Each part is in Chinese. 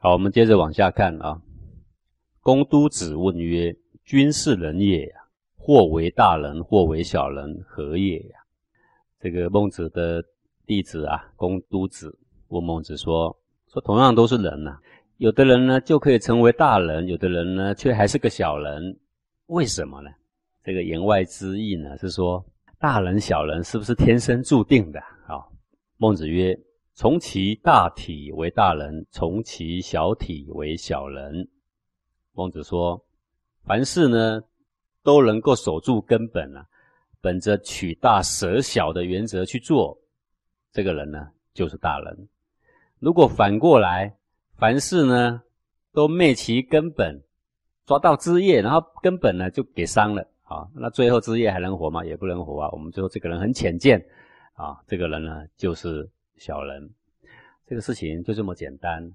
好，我们接着往下看啊。公都子问曰：“君是人也，或为大人，或为小人，何也呀？”这个孟子的弟子啊，公都子问孟子说：“说同样都是人呐，有的人呢就可以成为大人，有的人呢却还是个小人，为什么呢？”这个言外之意呢是说，大人小人是不是天生注定的？啊，孟子曰。从其大体为大人，从其小体为小人。孟子说，凡事呢都能够守住根本啊，本着取大舍小的原则去做，这个人呢就是大人。如果反过来，凡事呢都昧其根本，抓到枝叶，然后根本呢就给伤了啊，那最后枝叶还能活吗？也不能活啊。我们最后这个人很浅见啊，这个人呢就是。小人，这个事情就这么简单。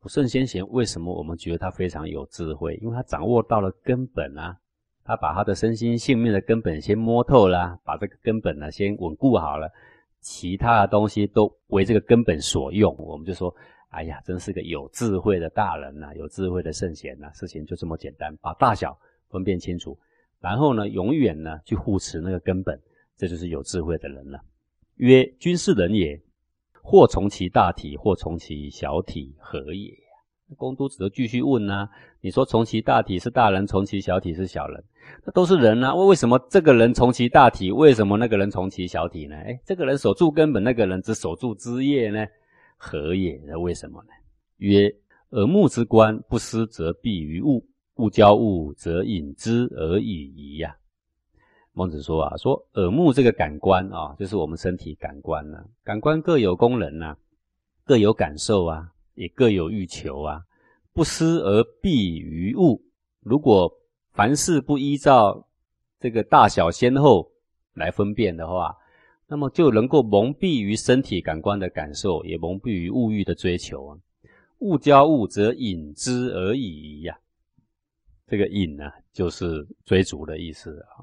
不圣先贤为什么我们觉得他非常有智慧？因为他掌握到了根本啊，他把他的身心性命的根本先摸透了，把这个根本呢先稳固好了，其他的东西都为这个根本所用。我们就说，哎呀，真是个有智慧的大人呐，有智慧的圣贤呐。事情就这么简单，把大小分辨清楚，然后呢，永远呢去护持那个根本，这就是有智慧的人了。曰：君是人也。或从其大体，或从其小体，何也？公都子就继续问呢。你说从其大体是大人，从其小体是小人，那都是人啊。为为什么这个人从其大体，为什么那个人从其小体呢？哎，这个人守住根本，那个人只守住枝叶呢？何也？那为什么呢？曰：耳目之观，不思则蔽于物；物交物，则隐之而已矣呀。孟子说啊，说耳目这个感官啊，就是我们身体感官呢，感官各有功能呐，各有感受啊，也各有欲求啊。不思而蔽于物，如果凡事不依照这个大小先后来分辨的话，那么就能够蒙蔽于身体感官的感受，也蒙蔽于物欲的追求啊。物交物，则引之而已呀。这个引呢，就是追逐的意思啊。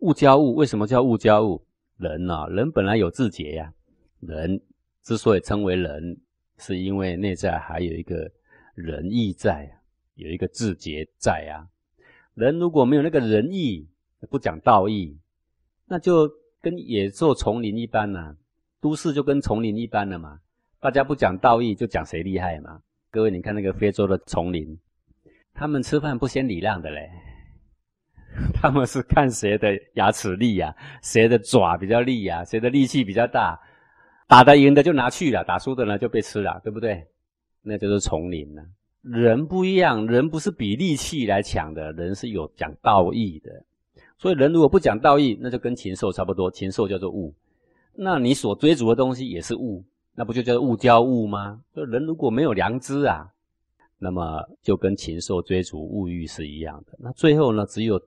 物交物，为什么叫物交物？人呐，人本来有自节呀。人之所以称为人，是因为内在还有一个仁义在，有一个自节在啊。人如果没有那个仁义，不讲道义，那就跟野兽丛林一般呐。都市就跟丛林一般了嘛。大家不讲道义，就讲谁厉害嘛。各位，你看那个非洲的丛林，他们吃饭不先礼让的嘞。他们是看谁的牙齿利呀，谁的爪比较利呀，谁的力气比较大，打得赢的就拿去了，打输的呢就被吃了，对不对？那就是丛林了。人不一样，人不是比力气来抢的，人是有讲道义的。所以人如果不讲道义，那就跟禽兽差不多。禽兽叫做物，那你所追逐的东西也是物，那不就叫做物交物吗？就人如果没有良知啊，那么就跟禽兽追逐物欲是一样的。那最后呢，只有。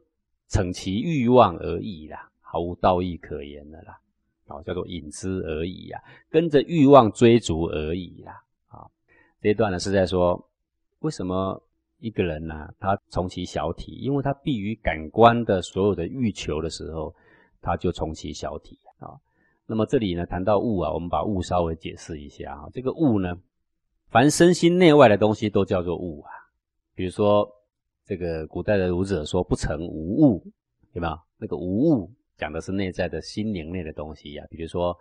逞其欲望而已啦，毫无道义可言的啦，好叫做引之而已呀，跟着欲望追逐而已啦，啊，这一段呢是在说，为什么一个人呢，他从其小体，因为他避于感官的所有的欲求的时候，他就从其小体啊。那么这里呢谈到物啊，我们把物稍微解释一下啊，这个物呢，凡身心内外的东西都叫做物啊，比如说。这个古代的儒者说“不成无物”，有没有？那个“无物”讲的是内在的心灵内的东西呀。比如说，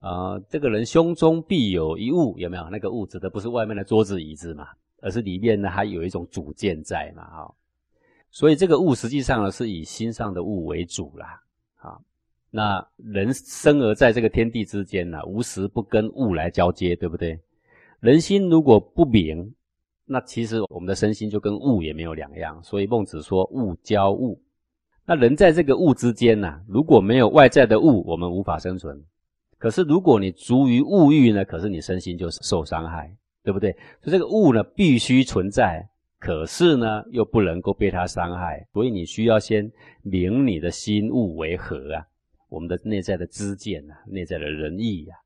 呃，这个人胸中必有一物，有没有？那个物指的不是外面的桌子椅子嘛，而是里面呢还有一种主见在嘛，哈。所以这个物实际上呢是以心上的物为主啦，啊。那人生而在这个天地之间呢，无时不跟物来交接，对不对？人心如果不明。那其实我们的身心就跟物也没有两样，所以孟子说物交物。那人在这个物之间呢，如果没有外在的物，我们无法生存。可是如果你足于物欲呢，可是你身心就受伤害，对不对？所以这个物呢必须存在，可是呢又不能够被它伤害，所以你需要先明你的心物为何啊？我们的内在的知见啊，内在的仁义呀。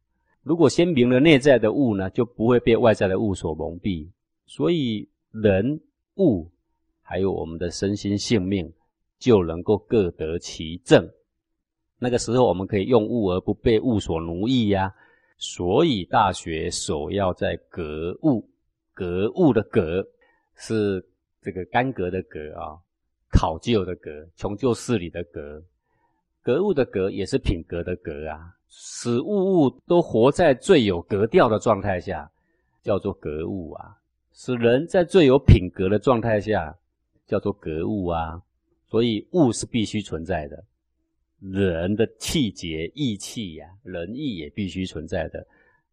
如果先明了内在的物呢，就不会被外在的物所蒙蔽。所以人物还有我们的身心性命，就能够各得其正。那个时候，我们可以用物而不被物所奴役呀。所以《大学》首要在格物，格物的格是这个干格的格啊，考究的格，穷究事理的格。格物的格也是品格的格啊，使物物都活在最有格调的状态下，叫做格物啊。使人在最有品格的状态下，叫做格物啊。所以物是必须存在的，人的气节、义气呀、仁义也必须存在的。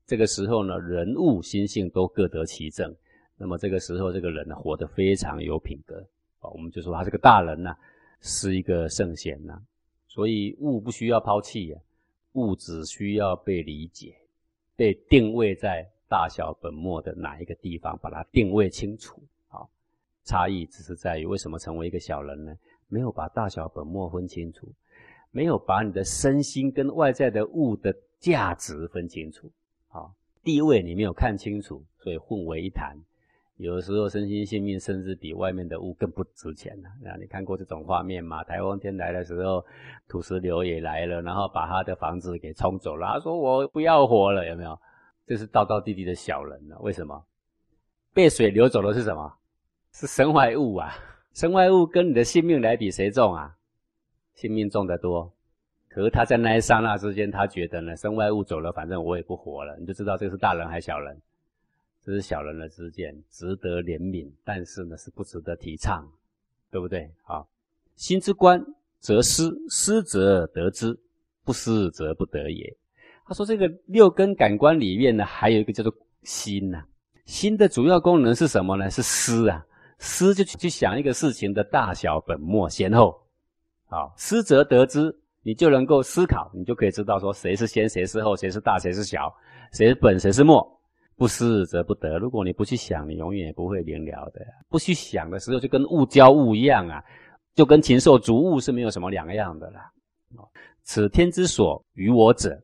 这个时候呢，人物心性都各得其正。那么这个时候，这个人呢，活得非常有品格啊。我们就说他是个大人呐，是一个圣贤呐。所以物不需要抛弃呀，物只需要被理解，被定位在大小本末的哪一个地方，把它定位清楚。好，差异只是在于为什么成为一个小人呢？没有把大小本末分清楚，没有把你的身心跟外在的物的价值分清楚。好，地位你没有看清楚，所以混为一谈。有时候，身心性命甚至比外面的物更不值钱了。那你看过这种画面吗？台风天来的时候，土石流也来了，然后把他的房子给冲走了。他说：“我不要活了。”有没有？这是道道地地的小人了。为什么？被水流走的是什么？是身外物啊！身外物跟你的性命来比，谁重啊？性命重得多。可是他在那一刹那之间，他觉得呢，身外物走了，反正我也不活了。你就知道这是大人还是小人。这是小人的之见，值得怜悯，但是呢是不值得提倡，对不对？好，心之官则失，失则得之，不失则不得也。他说这个六根感官里面呢，还有一个叫做心呐。心的主要功能是什么呢？是思啊，思就去想一个事情的大小、本末、先后。好，思则得之，你就能够思考，你就可以知道说谁是先，谁是后，谁是大，谁是小，谁是本，谁是末。不思则不得。如果你不去想，你永远也不会明了的。不去想的时候，就跟物交物一样啊，就跟禽兽逐物是没有什么两样的啦。此天之所与我者，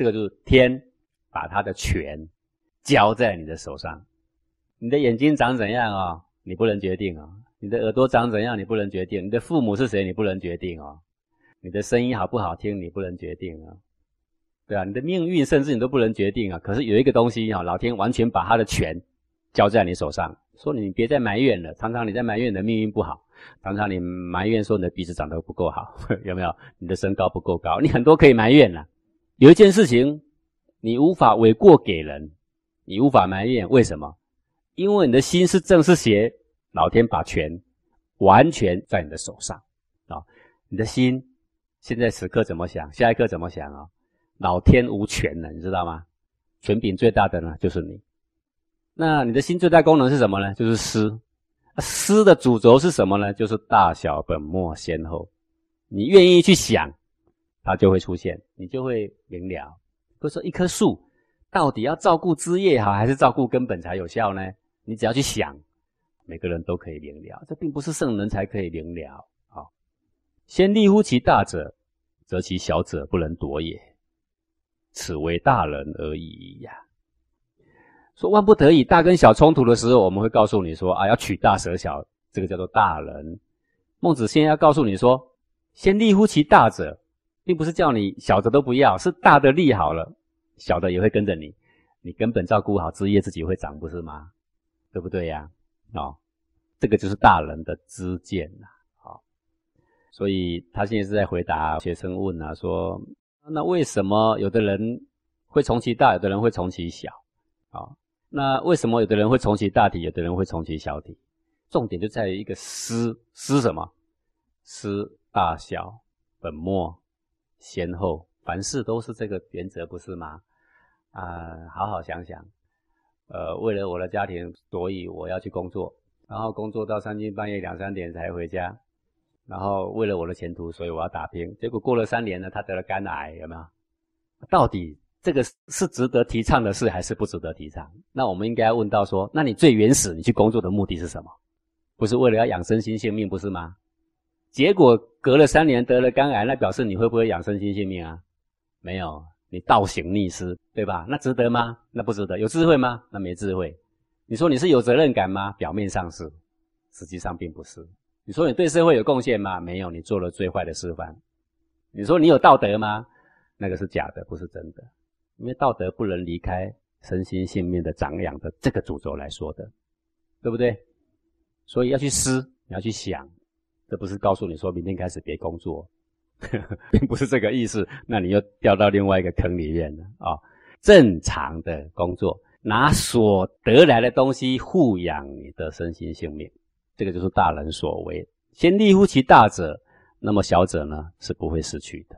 这个就是天把他的权交在你的手上。你的眼睛长怎样啊？你不能决定啊。你的耳朵长怎样？你不能决定。你的父母是谁？你不能决定啊。你的声音好不好听？你不能决定啊。对啊，你的命运甚至你都不能决定啊。可是有一个东西啊，老天完全把他的权交在你手上，说你别再埋怨了。常常你在埋怨你的命运不好，常常你埋怨说你的鼻子长得不够好，有没有？你的身高不够高，你很多可以埋怨了。有一件事情你无法诿过给人，你无法埋怨，为什么？因为你的心是正是邪，老天把权完全在你的手上啊。你的心现在此刻怎么想？下一刻怎么想啊？老天无权了，你知道吗？权柄最大的呢，就是你。那你的心最大功能是什么呢？就是思。思的主轴是什么呢？就是大小本末先后。你愿意去想，它就会出现，你就会明了。不是说一棵树到底要照顾枝叶好，还是照顾根本才有效呢？你只要去想，每个人都可以明了。这并不是圣人才可以明了。好，先立乎其大者，则其小者不能夺也。此为大人而已呀。说万不得已，大跟小冲突的时候，我们会告诉你说：啊，要取大舍小，这个叫做大人。孟子先要告诉你说：先立乎其大者，并不是叫你小的都不要，是大的立好了，小的也会跟着你。你根本照顾好枝叶，自己会长，不是吗？对不对呀？哦，这个就是大人的知见呐。好，所以他现在是在回答学生问啊，说。那为什么有的人会从其大，有的人会从其小？啊，那为什么有的人会从其大体，有的人会从其小体？重点就在于一个思思什么？思大小、本末、先后，凡事都是这个原则，不是吗？啊，好好想想。呃，为了我的家庭，所以我要去工作，然后工作到三更半夜两三点才回家。然后为了我的前途，所以我要打拼。结果过了三年呢，他得了肝癌，有没有？到底这个是值得提倡的事，还是不值得提倡？那我们应该要问到说：那你最原始你去工作的目的是什么？不是为了要养生新性命，不是吗？结果隔了三年得了肝癌，那表示你会不会养生新性命啊？没有，你倒行逆施，对吧？那值得吗？那不值得。有智慧吗？那没智慧。你说你是有责任感吗？表面上是，实际上并不是。你说你对社会有贡献吗？没有，你做了最坏的示范。你说你有道德吗？那个是假的，不是真的。因为道德不能离开身心性命的长养的这个主轴来说的，对不对？所以要去思，你要去想，这不是告诉你说明天开始别工作，并不是这个意思。那你又掉到另外一个坑里面了啊！正常的工作，拿所得来的东西护养你的身心性命，这个就是大人所为。先立乎其大者，那么小者呢是不会失去的。